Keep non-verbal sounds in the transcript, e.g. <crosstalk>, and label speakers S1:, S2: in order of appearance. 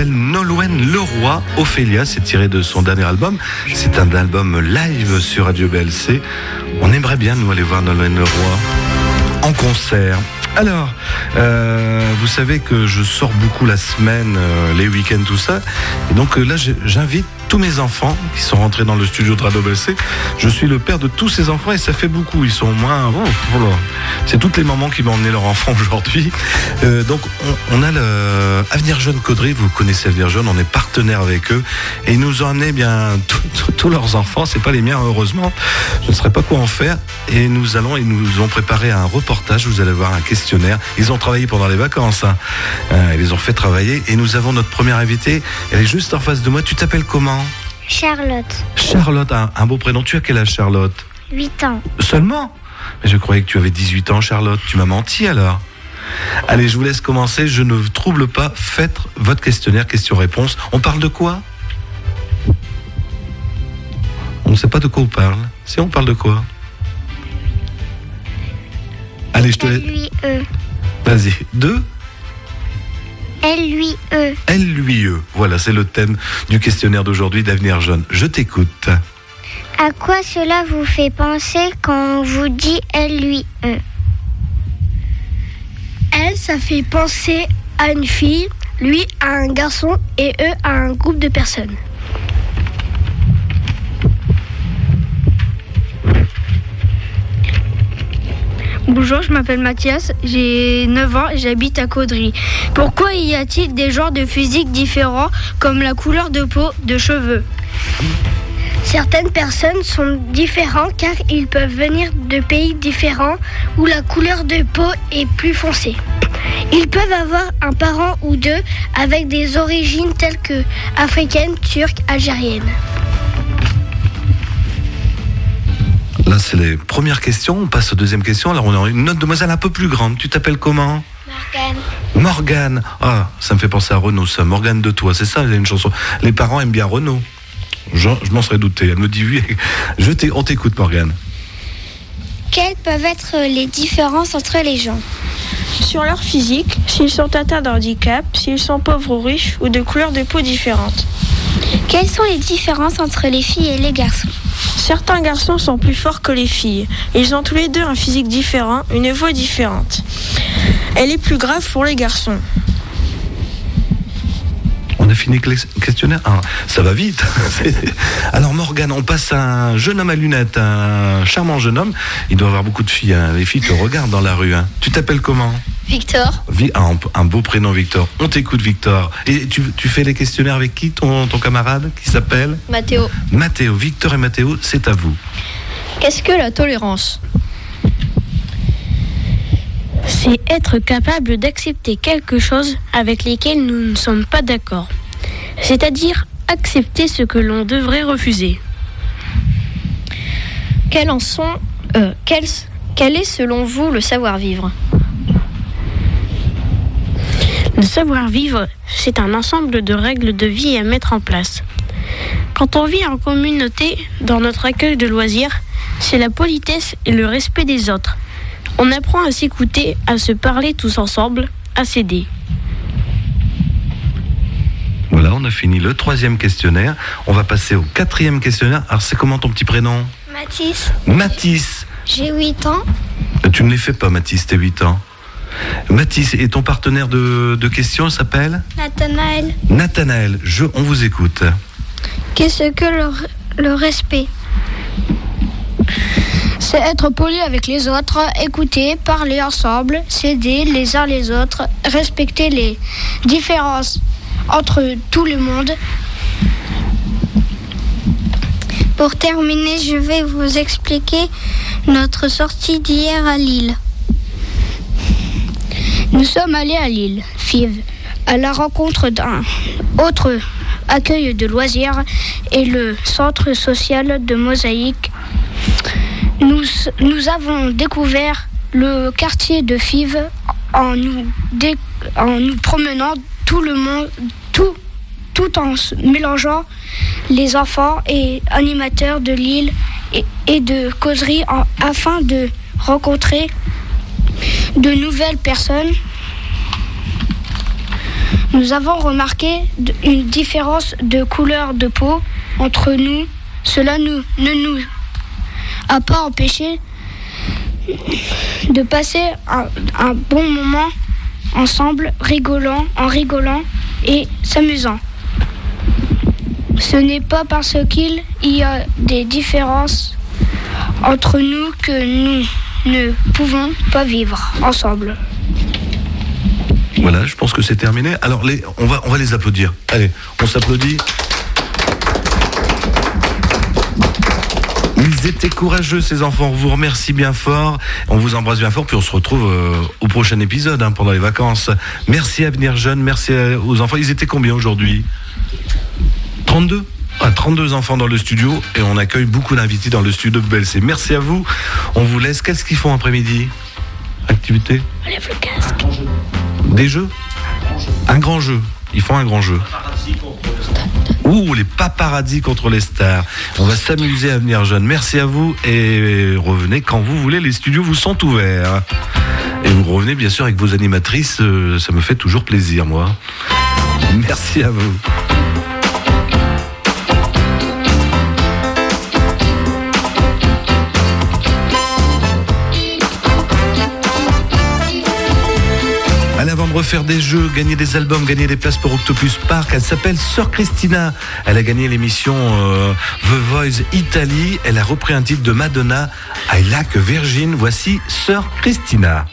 S1: s'appelle Nolwenn Leroy. Ophélia, c'est tiré de son dernier album. C'est un album live sur Radio BLC. On aimerait bien nous aller voir Nolwenn Leroy en concert. Alors, euh, vous savez que je sors beaucoup la semaine, euh, les week-ends, tout ça. Et donc euh, là, j'invite tous mes enfants qui sont rentrés dans le studio de Radio BLC. Je suis le père de tous ces enfants et ça fait beaucoup. Ils sont au moins... oh, oh. C'est toutes les mamans qui m'ont emmené leur enfant <laughs> aujourd'hui. Euh, donc, on, a le Avenir Jeune Caudry. Vous connaissez Avenir Jeune, on est partenaire avec eux. Et ils nous ont amené bien tous- tous- tous leurs enfants. C'est pas les miens, heureusement. Je ne saurais pas quoi en faire. Et nous allons, ils nous ont préparé un reportage. Vous allez voir un questionnaire. Ils ont travaillé pendant les vacances. Hein. Euh, ils les ont fait travailler. Et nous avons notre première invitée. Elle est juste en face de moi. Tu t'appelles comment?
S2: Charlotte,
S1: Charlotte. Un, un beau prénom. Tu as quel âge, Charlotte
S2: 8 ans.
S1: Seulement Mais je croyais que tu avais 18 ans, Charlotte. Tu m'as menti alors Allez, je vous laisse commencer. Je ne vous trouble pas. Faites votre questionnaire, question-réponse. On parle de quoi On ne sait pas de quoi on parle. Si on parle de quoi Allez, je te laisse.
S2: L-lui-E.
S1: Vas-y. Deux
S2: L-lui-E.
S1: L-lui-E. Voilà, c'est le thème du questionnaire d'aujourd'hui d'Avenir Jeune. Je t'écoute.
S2: À quoi cela vous fait penser quand on vous dit L-lui-E
S3: Elle, ça fait penser à une fille, lui à un garçon et eux à un groupe de personnes.
S4: Bonjour, je m'appelle Mathias, j'ai 9 ans et j'habite à Caudry. Pourquoi y a-t-il des genres de physique différents comme la couleur de peau, de cheveux?
S3: Certaines personnes sont différentes car ils peuvent venir de pays différents où la couleur de peau est plus foncée. Ils peuvent avoir un parent ou deux avec des origines telles que africaines, turques, algériennes.
S1: Là, c'est les premières questions. On passe aux deuxièmes questions. Alors, on a une autre demoiselle un peu plus grande. Tu t'appelles comment
S2: Morgane.
S1: Morgane. Ah, ça me fait penser à Renaud, ça. Morgane de toi, c'est ça, il y a une chanson. Les parents aiment bien Renaud. Je, je m'en serais douté. Elle me dit oui. <laughs> Je t'ai- on t'écoute, Morgane.
S2: Quelles peuvent être les différences entre les gens
S5: Sur leur physique, s'ils sont atteints d'un handicap, s'ils sont pauvres ou riches ou de couleurs de peau différentes.
S2: Quelles sont les différences entre les filles et les garçons
S5: Certains garçons sont plus forts que les filles. Ils ont tous les deux un physique différent, une voix différente. Elle est plus grave pour les garçons.
S1: On a fini le questionnaire Ah, Ça va vite. <laughs> Alors, Morgane, on passe à un jeune homme à lunettes, un charmant jeune homme. Il doit avoir beaucoup de filles. hein. Les filles te regardent dans la rue. hein. Tu t'appelles comment?
S2: Victor.
S1: Vi- ah, un, un beau prénom, Victor. On t'écoute, Victor. Et tu, tu fais les questionnaires avec qui, ton, ton camarade, qui s'appelle?
S6: Mathéo,
S1: Mathéo. Victor et Mathéo, c'est à vous.
S6: qu'est-ce que la tolérance?
S4: C'est être capable d'accepter quelque chose avec lesquels nous ne sommes pas d'accord. C'est-à-dire accepter ce que l'on devrait refuser.
S6: Euh, quel, quel est selon vous le savoir-vivre?
S4: Le savoir-vivre, c'est un ensemble de règles de vie à mettre en place. Quand on vit en communauté, dans notre accueil de loisirs, c'est la politesse et le respect des autres. On apprend à s'écouter, à se parler tous ensemble, à s'aider.
S1: Voilà, on a fini le troisième questionnaire. On va passer au quatrième questionnaire. Alors, c'est comment ton petit prénom
S2: Mathis.
S1: Mathis.
S2: J'ai 8 ans.
S1: Tu ne les fais pas, Mathis, t'es 8 ans. Mathis, et ton partenaire de, de questions s'appelle
S2: Nathanaël.
S1: Nathanaël. Je, on vous écoute.
S3: Qu'est-ce que le, le respect? C'est être poli avec les autres, écouter, parler ensemble, s'aider les uns les autres, respecter les différences entre tout le monde.
S2: Pour terminer, je vais vous expliquer notre sortie d'hier à Lille.
S3: Nous sommes allés à Lille, Fives, à la rencontre d'un autre accueil de loisirs et le centre social de Mosaïque. Nous, avons découvert le quartier de Fives en nous promenant tout le monde, tout, tout en mélangeant les enfants et animateurs de Lille et, de causeries afin de rencontrer de nouvelles personnes. Nous avons remarqué une différence de couleur de peau entre nous. Cela ne nous a pas empêché de passer un bon moment ensemble, rigolant, en rigolant et s'amusant. Ce n'est pas parce qu'il y a des différences entre nous que nous ne pouvons pas vivre ensemble.
S1: Voilà, je pense que c'est terminé. Alors, les, on, va, on va les applaudir. Allez, on s'applaudit. Ils étaient courageux, ces enfants. On vous remercie bien fort. On vous embrasse bien fort. Puis on se retrouve euh, au prochain épisode hein, pendant les vacances. Merci à venir jeune. Merci aux enfants. Ils étaient combien aujourd'hui? 32 ah, 32 enfants dans le studio et on accueille beaucoup d'invités dans le studio de BLC. Merci à vous. On vous laisse. Qu'est-ce qu'ils font après-midi? Activité?
S3: Lève le casque.
S1: Des jeux? Un grand jeu. Ils font un grand jeu. Ouh, les paparazzis contre les stars. On va s'amuser à venir jeune. Merci à vous et revenez quand vous voulez. Les studios vous sont ouverts. Et vous revenez bien sûr avec vos animatrices. euh, Ça me fait toujours plaisir, moi. Merci à vous. De refaire des jeux, gagner des albums, gagner des places pour Octopus Park, elle s'appelle Sœur Christina. Elle a gagné l'émission euh, The Voice Italie. Elle a repris un titre de Madonna, I Like Virgin. Voici Sœur Christina.